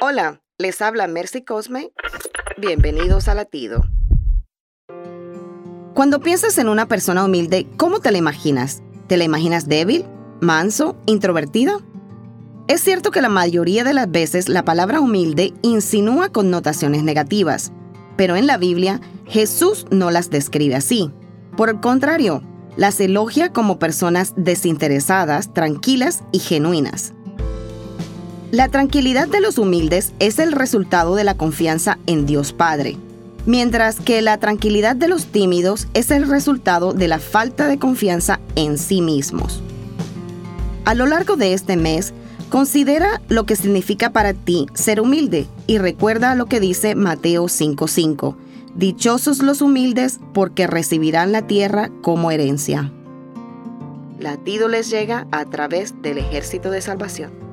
Hola, les habla Mercy Cosme. Bienvenidos a Latido. Cuando piensas en una persona humilde, ¿cómo te la imaginas? ¿Te la imaginas débil, manso, introvertida? Es cierto que la mayoría de las veces la palabra humilde insinúa connotaciones negativas, pero en la Biblia Jesús no las describe así. Por el contrario, las elogia como personas desinteresadas, tranquilas y genuinas. La tranquilidad de los humildes es el resultado de la confianza en Dios Padre, mientras que la tranquilidad de los tímidos es el resultado de la falta de confianza en sí mismos. A lo largo de este mes, considera lo que significa para ti ser humilde y recuerda lo que dice Mateo 5:5 Dichosos los humildes porque recibirán la tierra como herencia. Latido les llega a través del ejército de salvación.